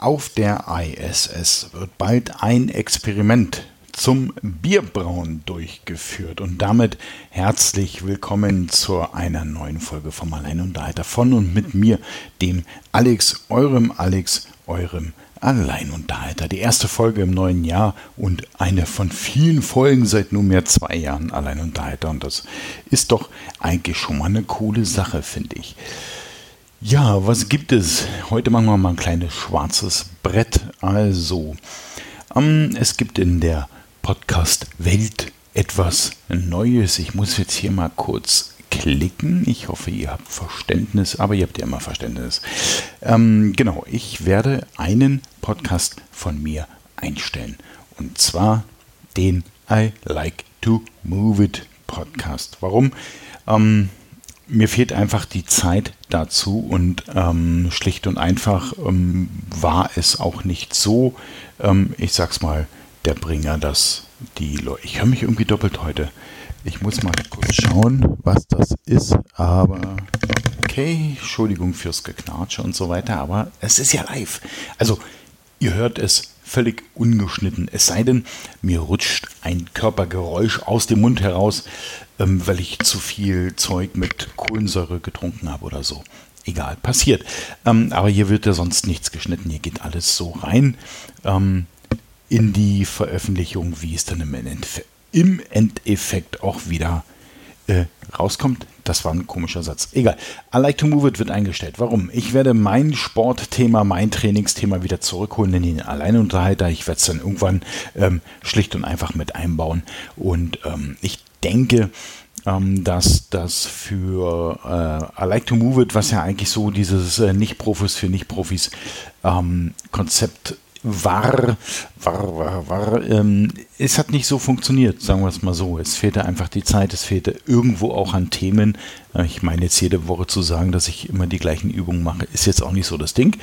Auf der ISS wird bald ein Experiment zum Bierbrauen durchgeführt und damit herzlich willkommen zu einer neuen Folge vom Alleinunterhalter von und mit mir, dem Alex, eurem Alex, eurem Alleinunterhalter. Die erste Folge im neuen Jahr und eine von vielen Folgen seit nunmehr zwei Jahren Alleinunterhalter und das ist doch eigentlich schon mal eine coole Sache, finde ich. Ja, was gibt es? Heute machen wir mal ein kleines schwarzes Brett. Also, ähm, es gibt in der Podcast-Welt etwas Neues. Ich muss jetzt hier mal kurz klicken. Ich hoffe, ihr habt Verständnis, aber ihr habt ja immer Verständnis. Ähm, genau, ich werde einen Podcast von mir einstellen. Und zwar den I Like to Move It Podcast. Warum? Ähm, mir fehlt einfach die Zeit dazu und ähm, schlicht und einfach ähm, war es auch nicht so, ähm, ich sag's mal, der Bringer, dass die Leute. Ich höre mich irgendwie doppelt heute. Ich muss mal kurz schauen, was das ist, aber okay, Entschuldigung fürs Geknatsche und so weiter, aber es ist ja live. Also, ihr hört es völlig ungeschnitten. Es sei denn, mir rutscht ein Körpergeräusch aus dem Mund heraus, ähm, weil ich zu viel Zeug mit Kohlensäure getrunken habe oder so. Egal, passiert. Ähm, aber hier wird ja sonst nichts geschnitten. Hier geht alles so rein ähm, in die Veröffentlichung, wie es dann im, Endeffekt, im Endeffekt auch wieder äh, rauskommt. Das war ein komischer Satz. Egal. I like to move it wird eingestellt. Warum? Ich werde mein Sportthema, mein Trainingsthema wieder zurückholen in den Alleinunterhalter. Ich werde es dann irgendwann ähm, schlicht und einfach mit einbauen. Und ähm, ich denke, ähm, dass das für äh, I like to move it, was ja eigentlich so dieses äh, Nicht-Profis für Nicht-Profis ähm, Konzept war, war, war, war, ähm, es hat nicht so funktioniert, sagen wir es mal so. Es fehlte einfach die Zeit, es fehlte irgendwo auch an Themen. Äh, ich meine jetzt jede Woche zu sagen, dass ich immer die gleichen Übungen mache, ist jetzt auch nicht so das Ding.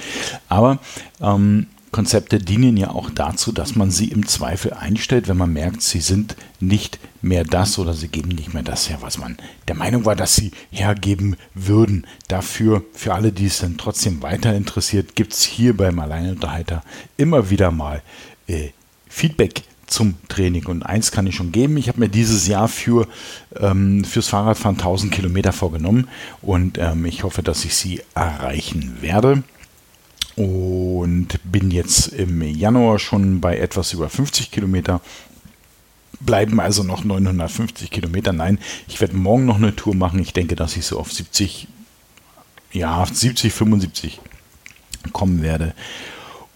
Aber ähm, Konzepte dienen ja auch dazu, dass man sie im Zweifel einstellt, wenn man merkt, sie sind nicht mehr das oder sie geben nicht mehr das her, was man der Meinung war, dass sie hergeben würden. Dafür, für alle, die es dann trotzdem weiter interessiert, gibt es hier beim Alleinunterhalter immer wieder mal äh, Feedback zum Training. Und eins kann ich schon geben, ich habe mir dieses Jahr für, ähm, fürs Fahrradfahren 1000 Kilometer vorgenommen und ähm, ich hoffe, dass ich sie erreichen werde und bin jetzt im Januar schon bei etwas über 50 Kilometer. Bleiben also noch 950 Kilometer. Nein, ich werde morgen noch eine Tour machen. Ich denke, dass ich so auf 70, ja, 70, 75 kommen werde.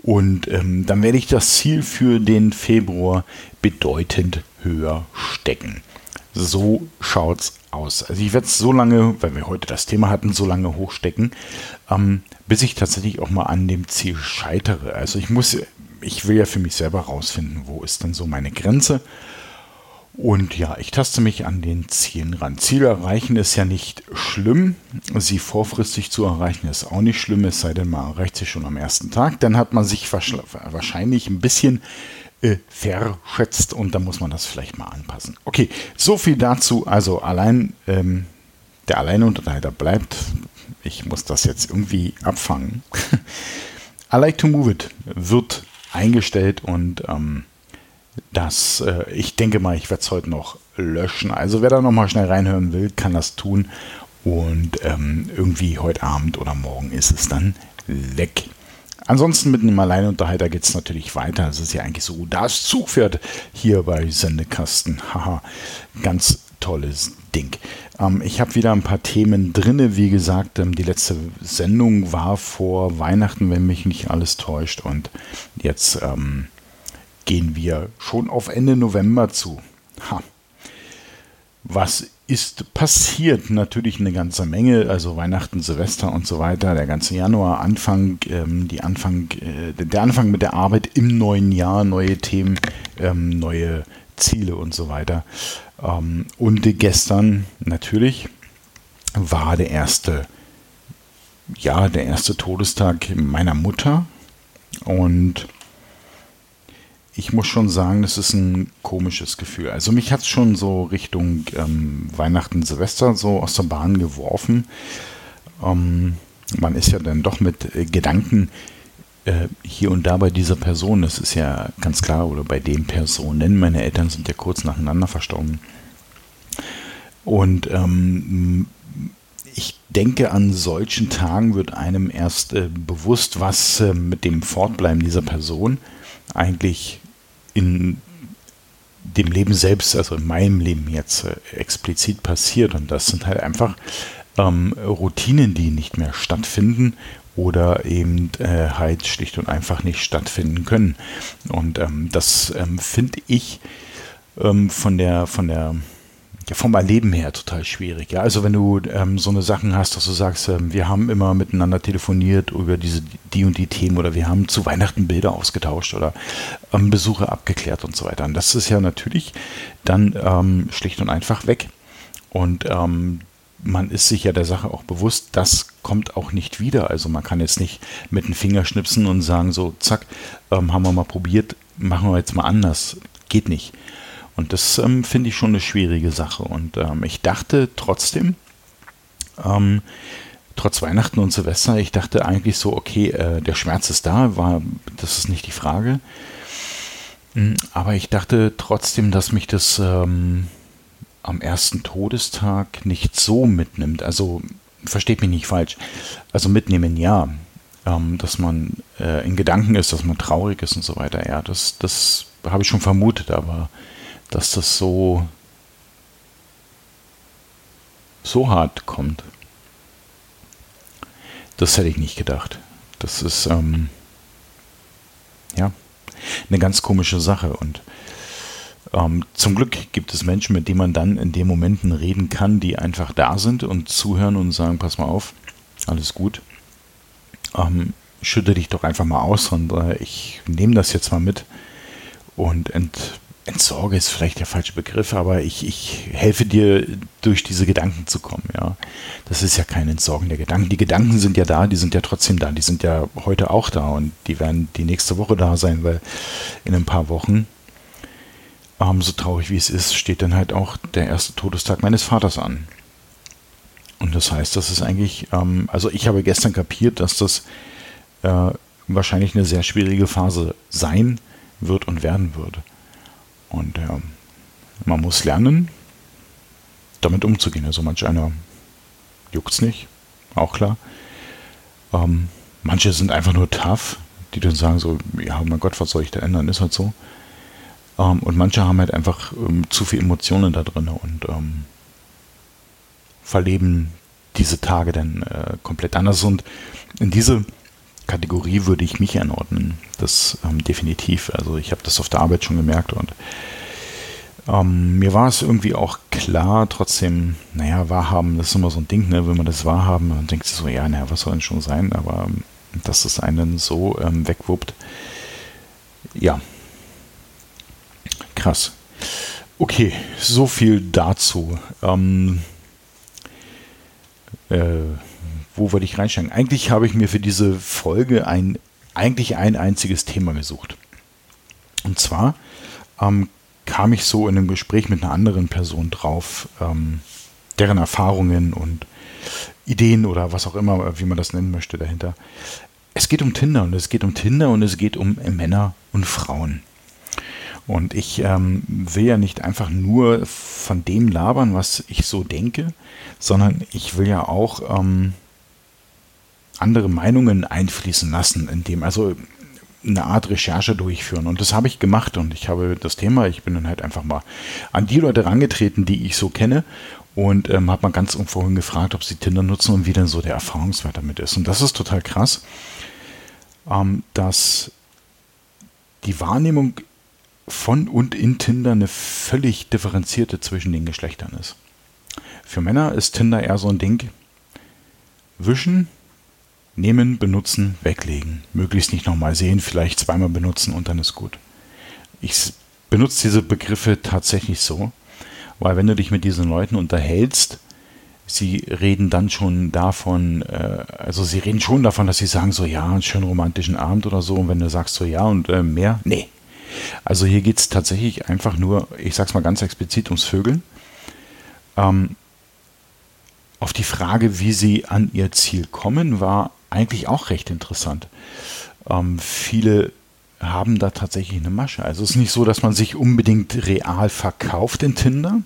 Und ähm, dann werde ich das Ziel für den Februar bedeutend höher stecken. So schaut's aus. Also ich werde es so lange, weil wir heute das Thema hatten, so lange hochstecken, ähm, bis ich tatsächlich auch mal an dem Ziel scheitere. Also ich muss, ich will ja für mich selber rausfinden, wo ist denn so meine Grenze. Und ja, ich taste mich an den Zielen ran. Ziele erreichen ist ja nicht schlimm. Sie vorfristig zu erreichen ist auch nicht schlimm, es sei denn, man erreicht sie schon am ersten Tag. Dann hat man sich wahrscheinlich ein bisschen äh, verschätzt und dann muss man das vielleicht mal anpassen. Okay, so viel dazu. Also allein ähm, der Alleinunterhalter bleibt. Ich muss das jetzt irgendwie abfangen. I like to move it wird eingestellt und ähm, das, äh, ich denke mal, ich werde es heute noch löschen. Also wer da nochmal schnell reinhören will, kann das tun. Und ähm, irgendwie heute Abend oder morgen ist es dann weg. Ansonsten mit einem Alleinunterhalter geht es natürlich weiter. Es ist ja eigentlich so das Zugpferd hier bei Sendekasten. Haha, ganz tolles Ding. Ähm, ich habe wieder ein paar Themen drin. Wie gesagt, ähm, die letzte Sendung war vor Weihnachten, wenn mich nicht alles täuscht. Und jetzt ähm, gehen wir schon auf Ende November zu. Ha. Was ist passiert natürlich eine ganze Menge, also Weihnachten, Silvester und so weiter, der ganze Januar, Anfang, ähm, die Anfang, äh, der Anfang mit der Arbeit im neuen Jahr, neue Themen, ähm, neue Ziele und so weiter. Ähm, und gestern natürlich war der erste, ja, der erste Todestag meiner Mutter und ich muss schon sagen, das ist ein komisches Gefühl. Also mich hat es schon so Richtung ähm, Weihnachten, Silvester so aus der Bahn geworfen. Ähm, man ist ja dann doch mit äh, Gedanken äh, hier und da bei dieser Person, das ist ja ganz klar, oder bei den Personen, meine Eltern sind ja kurz nacheinander verstorben. Und ähm, ich denke, an solchen Tagen wird einem erst äh, bewusst, was äh, mit dem Fortbleiben dieser Person eigentlich in dem Leben selbst, also in meinem Leben jetzt äh, explizit passiert. Und das sind halt einfach ähm, Routinen, die nicht mehr stattfinden oder eben äh, halt schlicht und einfach nicht stattfinden können. Und ähm, das ähm, finde ich ähm, von der von der ja, vom Erleben her total schwierig. Ja, also wenn du ähm, so eine Sachen hast, dass du sagst, ähm, wir haben immer miteinander telefoniert über diese die und die Themen oder wir haben zu Weihnachten Bilder ausgetauscht oder ähm, Besuche abgeklärt und so weiter. Und das ist ja natürlich dann ähm, schlicht und einfach weg. Und ähm, man ist sich ja der Sache auch bewusst, das kommt auch nicht wieder. Also man kann jetzt nicht mit dem Finger schnipsen und sagen, so, zack, ähm, haben wir mal probiert, machen wir jetzt mal anders. Geht nicht. Und das ähm, finde ich schon eine schwierige Sache. Und ähm, ich dachte trotzdem, ähm, trotz Weihnachten und Silvester, ich dachte eigentlich so, okay, äh, der Schmerz ist da, war, das ist nicht die Frage. Hm, aber ich dachte trotzdem, dass mich das ähm, am ersten Todestag nicht so mitnimmt. Also versteht mich nicht falsch. Also mitnehmen ja, ähm, dass man äh, in Gedanken ist, dass man traurig ist und so weiter. Ja, das, das habe ich schon vermutet, aber dass das so, so hart kommt. Das hätte ich nicht gedacht. Das ist, ähm, ja, eine ganz komische Sache. Und ähm, zum Glück gibt es Menschen, mit denen man dann in den Momenten reden kann, die einfach da sind und zuhören und sagen, pass mal auf, alles gut. Ähm, schütte dich doch einfach mal aus und äh, ich nehme das jetzt mal mit und ent, entsorge ist vielleicht der falsche Begriff, aber ich, ich helfe dir, durch diese Gedanken zu kommen. Ja, Das ist ja kein Entsorgen der Gedanken. Die Gedanken sind ja da, die sind ja trotzdem da, die sind ja heute auch da und die werden die nächste Woche da sein, weil in ein paar Wochen, ähm, so traurig wie es ist, steht dann halt auch der erste Todestag meines Vaters an. Und das heißt, das ist eigentlich, ähm, also ich habe gestern kapiert, dass das äh, wahrscheinlich eine sehr schwierige Phase sein wird und werden wird. Und ja, man muss lernen, damit umzugehen. Also manch einer juckt es nicht, auch klar. Ähm, manche sind einfach nur tough, die dann sagen so, ja, mein Gott, was soll ich da ändern, ist halt so. Ähm, und manche haben halt einfach ähm, zu viel Emotionen da drin und ähm, verleben diese Tage dann äh, komplett anders. Und in diese Kategorie würde ich mich einordnen. Das ähm, definitiv. Also ich habe das auf der Arbeit schon gemerkt und ähm, mir war es irgendwie auch klar, trotzdem, naja, wahrhaben, das ist immer so ein Ding, ne? wenn man das wahrhaben, dann denkt sich so, ja, naja, was soll denn schon sein, aber ähm, dass es einen so ähm, wegwuppt, ja, krass. Okay, so viel dazu. Ähm, äh, wo würde ich reinsteigen? Eigentlich habe ich mir für diese Folge ein, eigentlich ein einziges Thema gesucht. Und zwar ähm, kam ich so in einem Gespräch mit einer anderen Person drauf, ähm, deren Erfahrungen und Ideen oder was auch immer, wie man das nennen möchte, dahinter. Es geht um Tinder und es geht um Tinder und es geht um Männer und Frauen. Und ich ähm, will ja nicht einfach nur von dem labern, was ich so denke, sondern ich will ja auch ähm, andere Meinungen einfließen lassen, indem also eine Art Recherche durchführen. Und das habe ich gemacht und ich habe das Thema, ich bin dann halt einfach mal an die Leute rangetreten, die ich so kenne und ähm, habe mal ganz vorhin gefragt, ob sie Tinder nutzen und wie denn so der Erfahrungswert damit ist. Und das ist total krass, ähm, dass die Wahrnehmung von und in Tinder eine völlig differenzierte zwischen den Geschlechtern ist. Für Männer ist Tinder eher so ein Ding, wischen, Nehmen, benutzen, weglegen. Möglichst nicht nochmal sehen, vielleicht zweimal benutzen und dann ist gut. Ich benutze diese Begriffe tatsächlich so, weil wenn du dich mit diesen Leuten unterhältst, sie reden dann schon davon, äh, also sie reden schon davon, dass sie sagen so, ja, einen schönen romantischen Abend oder so. Und wenn du sagst so, ja und äh, mehr, nee. Also hier geht es tatsächlich einfach nur, ich sag's mal ganz explizit, ums Vögeln. Ähm, auf die Frage, wie sie an ihr Ziel kommen, war eigentlich auch recht interessant. ähm, viele haben da tatsächlich eine Masche. Also es ist nicht so, dass man sich unbedingt real verkauft in Tinder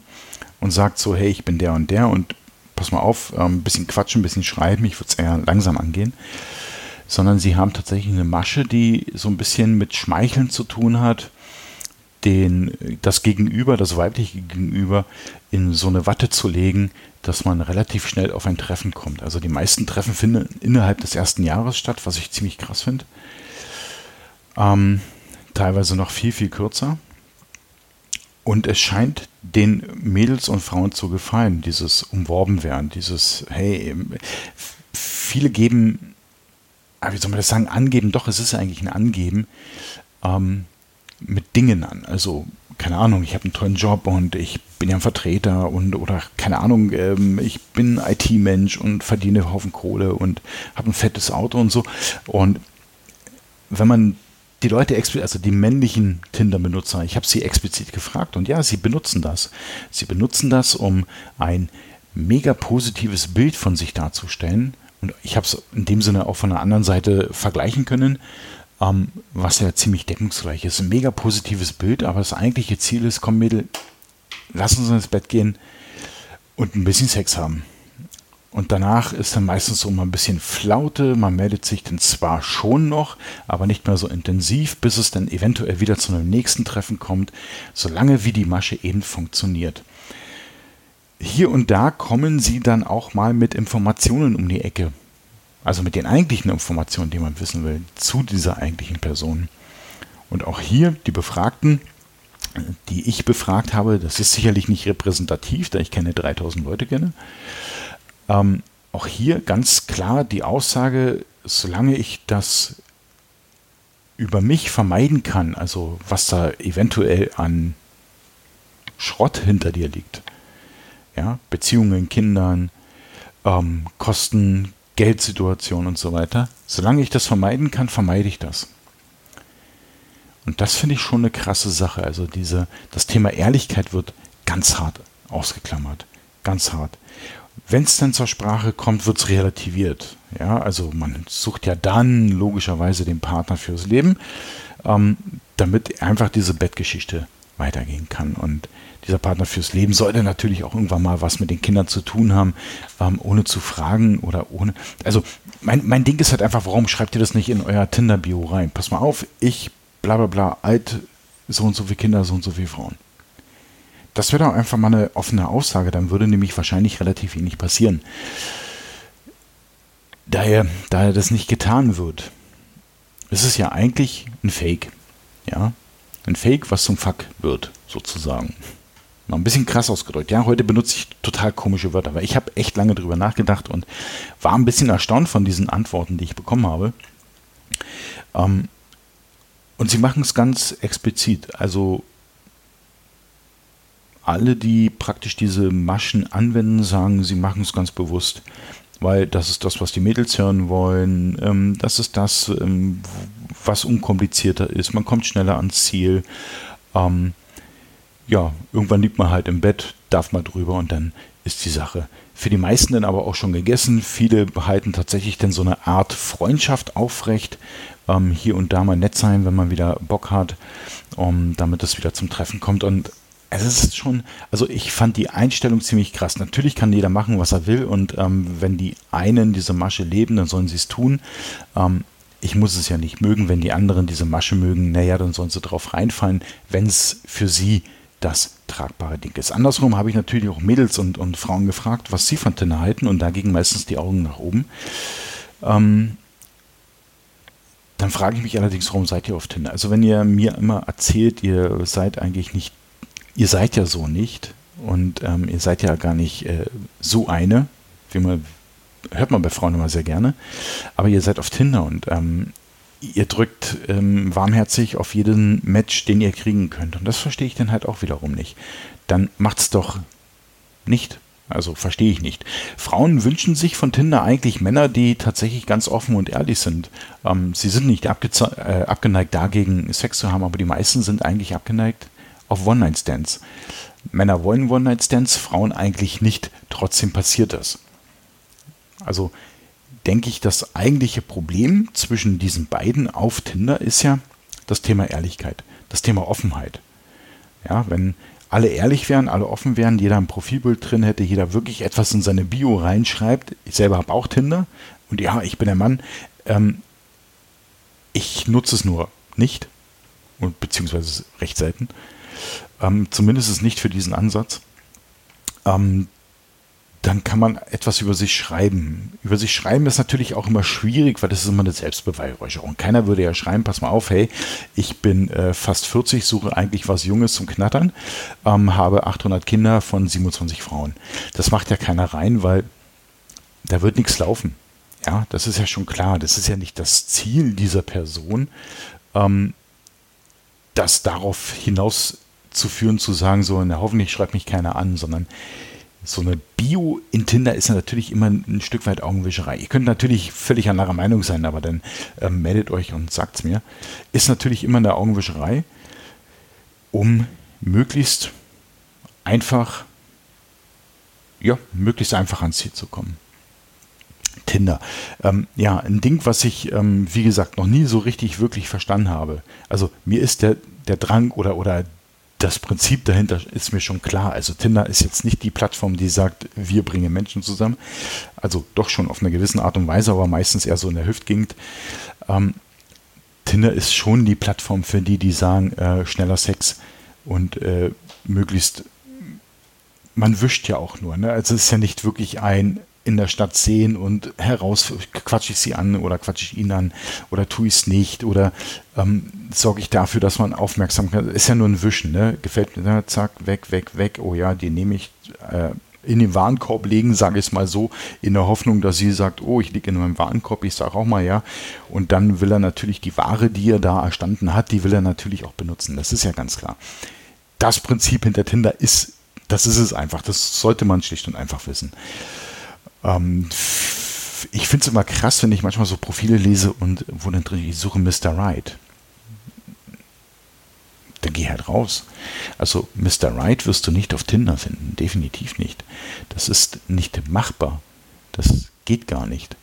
und sagt so, hey, ich bin der und der und pass mal auf, ein ähm, bisschen quatschen, ein bisschen schreiben, ich würde es eher langsam angehen. Sondern sie haben tatsächlich eine Masche, die so ein bisschen mit Schmeicheln zu tun hat, den, das Gegenüber, das weibliche Gegenüber in so eine Watte zu legen, dass man relativ schnell auf ein Treffen kommt. Also die meisten Treffen finden innerhalb des ersten Jahres statt, was ich ziemlich krass finde. Ähm, teilweise noch viel, viel kürzer. Und es scheint den Mädels und Frauen zu gefallen, dieses umworben werden, dieses, hey, viele geben, ah, wie soll man das sagen, angeben, doch, es ist eigentlich ein Angeben, ähm, mit Dingen an. Also, keine Ahnung, ich habe einen tollen Job und ich bin ja ein Vertreter und oder keine Ahnung, ähm, ich bin IT-Mensch und verdiene einen Haufen Kohle und habe ein fettes Auto und so. Und wenn man die Leute, also die männlichen Tinder-Benutzer, ich habe sie explizit gefragt und ja, sie benutzen das. Sie benutzen das, um ein mega positives Bild von sich darzustellen. Und ich habe es in dem Sinne auch von der anderen Seite vergleichen können, ähm, was ja ziemlich deckungsgleich ist. Ein mega positives Bild, aber das eigentliche Ziel ist, komm Mädel, lass uns ins Bett gehen und ein bisschen Sex haben. Und danach ist dann meistens so mal ein bisschen Flaute. Man meldet sich dann zwar schon noch, aber nicht mehr so intensiv, bis es dann eventuell wieder zu einem nächsten Treffen kommt, solange wie die Masche eben funktioniert. Hier und da kommen sie dann auch mal mit Informationen um die Ecke. Also mit den eigentlichen Informationen, die man wissen will, zu dieser eigentlichen Person. Und auch hier die Befragten, die ich befragt habe, das ist sicherlich nicht repräsentativ, da ich keine 3000 Leute kenne, ähm, auch hier ganz klar die Aussage, solange ich das über mich vermeiden kann, also was da eventuell an Schrott hinter dir liegt, ja, Beziehungen, Kindern, ähm, Kosten, Geldsituation und so weiter, solange ich das vermeiden kann, vermeide ich das. Und das finde ich schon eine krasse Sache. Also diese, das Thema Ehrlichkeit wird ganz hart ausgeklammert. Ganz hart. Wenn es dann zur Sprache kommt, wird es relativiert. Ja, also man sucht ja dann logischerweise den Partner fürs Leben, ähm, damit einfach diese Bettgeschichte weitergehen kann. Und dieser Partner fürs Leben sollte natürlich auch irgendwann mal was mit den Kindern zu tun haben, ähm, ohne zu fragen oder ohne. Also mein, mein Ding ist halt einfach, warum schreibt ihr das nicht in euer Tinder-Bio rein? Pass mal auf, ich bla bla bla, alt, so und so viele Kinder, so und so viele Frauen. Das wäre doch einfach mal eine offene Aussage, dann würde nämlich wahrscheinlich relativ wenig passieren. Daher, daher das nicht getan wird, ist es ja eigentlich ein Fake. Ja, ein Fake, was zum Fuck wird, sozusagen. Mal ein bisschen krass ausgedrückt. Ja, heute benutze ich total komische Wörter, aber ich habe echt lange drüber nachgedacht und war ein bisschen erstaunt von diesen Antworten, die ich bekommen habe. Ähm, und sie machen es ganz explizit. Also alle, die praktisch diese Maschen anwenden, sagen, sie machen es ganz bewusst. Weil das ist das, was die Mädels hören wollen. Ähm, das ist das, ähm, was unkomplizierter ist. Man kommt schneller ans Ziel. Ähm, ja, irgendwann liegt man halt im Bett, darf mal drüber und dann ist die Sache für die meisten dann aber auch schon gegessen. Viele behalten tatsächlich dann so eine Art Freundschaft aufrecht. Ähm, hier und da mal nett sein, wenn man wieder Bock hat, um, damit es wieder zum Treffen kommt. Und es ist schon, also ich fand die Einstellung ziemlich krass. Natürlich kann jeder machen, was er will und ähm, wenn die einen diese Masche leben, dann sollen sie es tun. Ähm, ich muss es ja nicht mögen, wenn die anderen diese Masche mögen, naja, dann sollen sie drauf reinfallen, wenn es für sie das tragbare Ding ist. Andersrum habe ich natürlich auch Mädels und, und Frauen gefragt, was sie von Tinder halten und da gingen meistens die Augen nach oben. Ähm, dann frage ich mich allerdings, warum seid ihr auf Tinder? Also wenn ihr mir immer erzählt, ihr seid eigentlich nicht ihr seid ja so nicht und ähm, ihr seid ja gar nicht äh, so eine, wie man hört man bei Frauen immer sehr gerne, aber ihr seid auf Tinder und ähm, ihr drückt ähm, warmherzig auf jeden Match, den ihr kriegen könnt. Und das verstehe ich dann halt auch wiederum nicht. Dann macht's doch nicht. Also verstehe ich nicht. Frauen wünschen sich von Tinder eigentlich Männer, die tatsächlich ganz offen und ehrlich sind. Ähm, sie sind nicht äh, abgeneigt dagegen, Sex zu haben, aber die meisten sind eigentlich abgeneigt auf One-Night-Stands. Männer wollen One-Night-Stands, Frauen eigentlich nicht. Trotzdem passiert das. Also denke ich, das eigentliche Problem zwischen diesen beiden auf Tinder ist ja das Thema Ehrlichkeit, das Thema Offenheit. Ja, wenn alle ehrlich wären, alle offen wären, jeder ein Profilbild drin hätte, jeder wirklich etwas in seine Bio reinschreibt. Ich selber habe auch Tinder und ja, ich bin der Mann. Ähm, ich nutze es nur nicht und beziehungsweise recht selten. Ähm, zumindest nicht für diesen Ansatz. Ähm, dann kann man etwas über sich schreiben. Über sich schreiben ist natürlich auch immer schwierig, weil das ist immer eine Selbstbeweihräucherung. Keiner würde ja schreiben, pass mal auf, hey, ich bin äh, fast 40, suche eigentlich was Junges zum Knattern, ähm, habe 800 Kinder von 27 Frauen. Das macht ja keiner rein, weil da wird nichts laufen. Ja, das ist ja schon klar. Das ist ja nicht das Ziel dieser Person, ähm, das darauf hinaus zu führen, zu sagen, so, na, hoffentlich schreibt mich keiner an, sondern so eine Bio in Tinder ist natürlich immer ein Stück weit Augenwischerei. Ihr könnt natürlich völlig anderer Meinung sein, aber dann äh, meldet euch und sagt es mir. Ist natürlich immer eine Augenwischerei, um möglichst einfach, ja, möglichst einfach ans Ziel zu kommen. Tinder. Ähm, ja, ein Ding, was ich, ähm, wie gesagt, noch nie so richtig wirklich verstanden habe. Also mir ist der, der Drang oder, oder das Prinzip dahinter ist mir schon klar. Also Tinder ist jetzt nicht die Plattform, die sagt, wir bringen Menschen zusammen. Also doch schon auf eine gewisse Art und Weise, aber meistens eher so in der Hüftgegend. Ähm, Tinder ist schon die Plattform für die, die sagen, äh, schneller Sex und äh, möglichst, man wischt ja auch nur. Ne? Also es ist ja nicht wirklich ein in der Stadt sehen und heraus quatsche ich sie an oder quatsche ich ihn an oder tue ich es nicht oder ähm, sorge ich dafür, dass man aufmerksam kann. Ist ja nur ein Wischen, ne? Gefällt mir, ne? zack, weg, weg, weg. Oh ja, die nehme ich äh, in den Warenkorb legen, sage ich es mal so, in der Hoffnung, dass sie sagt, oh, ich liege in meinem Warenkorb, ich sage auch mal ja. Und dann will er natürlich die Ware, die er da erstanden hat, die will er natürlich auch benutzen. Das ist ja ganz klar. Das Prinzip hinter Tinder ist, das ist es einfach. Das sollte man schlicht und einfach wissen. Ähm, ich finde es immer krass, wenn ich manchmal so Profile lese und wo dann drin, ich suche Mr. Right. Dann geh halt raus. Also Mr. Right wirst du nicht auf Tinder finden. Definitiv nicht. Das ist nicht machbar. Das geht gar nicht.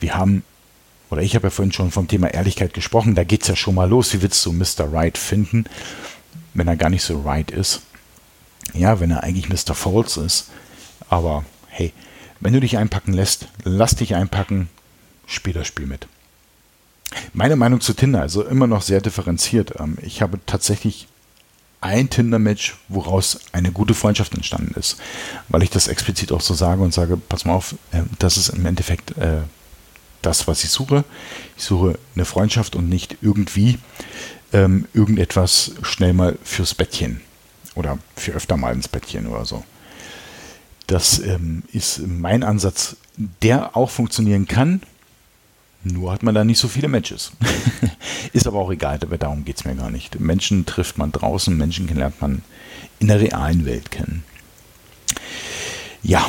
Wir haben, oder ich habe ja vorhin schon vom Thema Ehrlichkeit gesprochen, da geht es ja schon mal los. Wie willst du Mr. Right finden, wenn er gar nicht so right ist? Ja, wenn er eigentlich Mr. False ist. Aber hey, wenn du dich einpacken lässt, lass dich einpacken, spiel das Spiel mit. Meine Meinung zu Tinder, also immer noch sehr differenziert. Ähm, ich habe tatsächlich ein Tinder-Match, woraus eine gute Freundschaft entstanden ist, weil ich das explizit auch so sage und sage, pass mal auf, äh, das ist im Endeffekt äh, das, was ich suche. Ich suche eine Freundschaft und nicht irgendwie ähm, irgendetwas schnell mal fürs Bettchen oder für öfter mal ins Bettchen oder so. Das ähm, ist mein Ansatz, der auch funktionieren kann. Nur hat man da nicht so viele Matches. ist aber auch egal, darum geht es mir gar nicht. Menschen trifft man draußen, Menschen lernt man in der realen Welt kennen. Ja,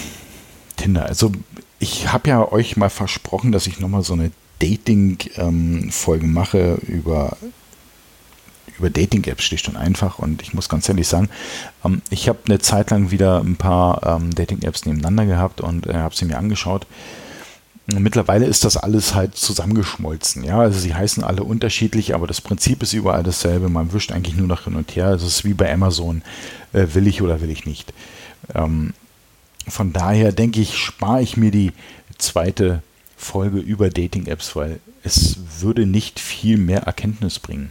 Tinder. Also ich habe ja euch mal versprochen, dass ich nochmal so eine Dating-Folge ähm, mache über über Dating-Apps schlicht und einfach. Und ich muss ganz ehrlich sagen, ähm, ich habe eine Zeit lang wieder ein paar ähm, Dating-Apps nebeneinander gehabt und äh, habe sie mir angeschaut. Mittlerweile ist das alles halt zusammengeschmolzen. Ja, also sie heißen alle unterschiedlich, aber das Prinzip ist überall dasselbe. Man wischt eigentlich nur noch hin und her. Es ist wie bei Amazon, äh, will ich oder will ich nicht. Ähm, von daher denke ich, spare ich mir die zweite Folge über Dating-Apps, weil es würde nicht viel mehr Erkenntnis bringen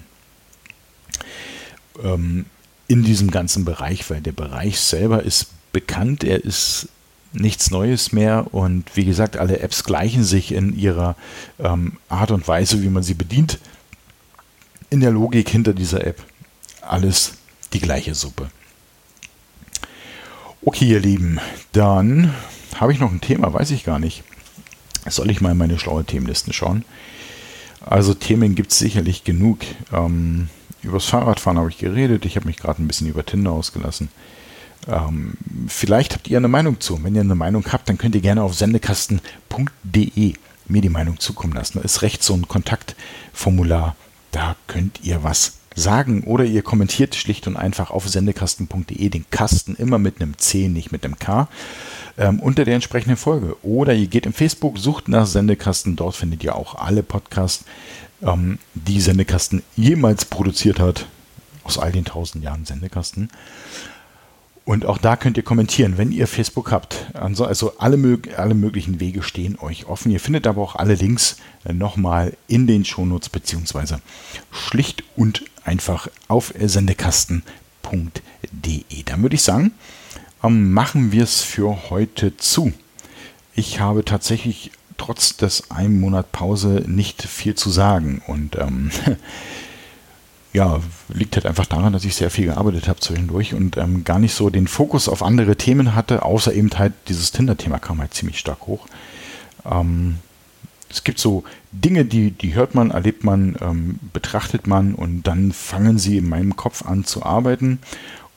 ähm, in diesem ganzen Bereich, weil der Bereich selber ist bekannt, er ist nichts Neues mehr und wie gesagt, alle Apps gleichen sich in ihrer ähm, Art und Weise, wie man sie bedient. In der Logik hinter dieser App alles die gleiche Suppe. Okay, ihr Lieben, dann habe ich noch ein Thema, weiß ich gar nicht. Soll ich mal in meine schlaue Themenlisten schauen? Also Themen gibt es sicherlich genug. Ähm, Übers Fahrradfahren habe ich geredet. Ich habe mich gerade ein bisschen über Tinder ausgelassen. Ähm, vielleicht habt ihr eine Meinung zu. Wenn ihr eine Meinung habt, dann könnt ihr gerne auf sendekasten.de mir die Meinung zukommen lassen. Da ist rechts so ein Kontaktformular. Da könnt ihr was sagen oder ihr kommentiert schlicht und einfach auf sendekasten.de den Kasten immer mit einem C, nicht mit einem K ähm, unter der entsprechenden Folge. Oder ihr geht im Facebook, sucht nach Sendekasten, dort findet ihr auch alle Podcasts, ähm, die Sendekasten jemals produziert hat, aus all den tausend Jahren Sendekasten. Und auch da könnt ihr kommentieren, wenn ihr Facebook habt. Also, alle, alle möglichen Wege stehen euch offen. Ihr findet aber auch alle Links äh, nochmal in den Shownotes beziehungsweise schlicht und einfach auf sendekasten.de. Dann würde ich sagen, ähm, machen wir es für heute zu. Ich habe tatsächlich trotz des einen Monat Pause nicht viel zu sagen und ähm, ja, liegt halt einfach daran, dass ich sehr viel gearbeitet habe zwischendurch und ähm, gar nicht so den Fokus auf andere Themen hatte, außer eben halt dieses Tinder-Thema kam halt ziemlich stark hoch. Ähm, es gibt so Dinge, die, die hört man, erlebt man, ähm, betrachtet man und dann fangen sie in meinem Kopf an zu arbeiten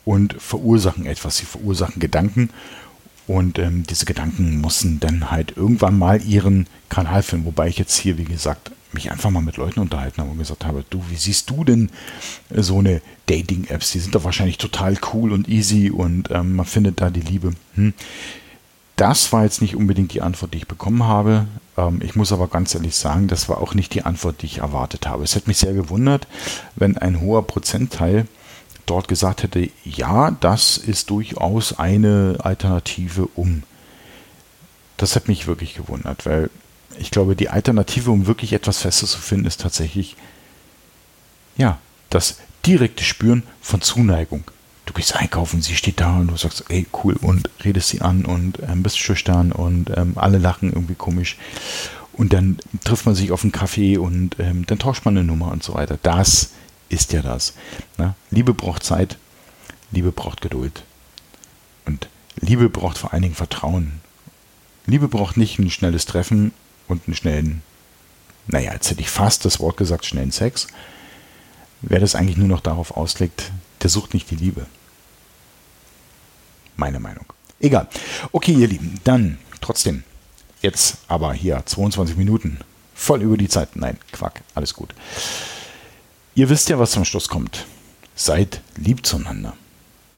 und verursachen etwas. Sie verursachen Gedanken und ähm, diese Gedanken mussten dann halt irgendwann mal ihren Kanal finden, wobei ich jetzt hier, wie gesagt, mich einfach mal mit Leuten unterhalten habe und gesagt habe, du, wie siehst du denn so eine Dating-Apps? Die sind doch wahrscheinlich total cool und easy und ähm, man findet da die Liebe. Hm. Das war jetzt nicht unbedingt die Antwort, die ich bekommen habe. Ähm, ich muss aber ganz ehrlich sagen, das war auch nicht die Antwort, die ich erwartet habe. Es hätte mich sehr gewundert, wenn ein hoher Prozentteil dort gesagt hätte, ja, das ist durchaus eine Alternative um. Das hat mich wirklich gewundert, weil ich glaube, die Alternative, um wirklich etwas Festes zu finden, ist tatsächlich, ja, das direkte Spüren von Zuneigung. Du gehst einkaufen, sie steht da und du sagst, ey, cool, und redest sie an und ähm, bist schüchtern und ähm, alle lachen irgendwie komisch. Und dann trifft man sich auf einen Kaffee und ähm, dann tauscht man eine Nummer und so weiter. Das ist ja das. Ne? Liebe braucht Zeit, Liebe braucht Geduld. Und Liebe braucht vor allen Dingen Vertrauen. Liebe braucht nicht ein schnelles Treffen und einen schnellen, naja, jetzt hätte ich fast das Wort gesagt, schnellen Sex. Wer das eigentlich nur noch darauf auslegt, der sucht nicht die Liebe. Meine Meinung. Egal. Okay, ihr Lieben, dann trotzdem. Jetzt aber hier 22 Minuten. Voll über die Zeit. Nein, Quack. Alles gut. Ihr wisst ja, was zum Schluss kommt. Seid lieb zueinander.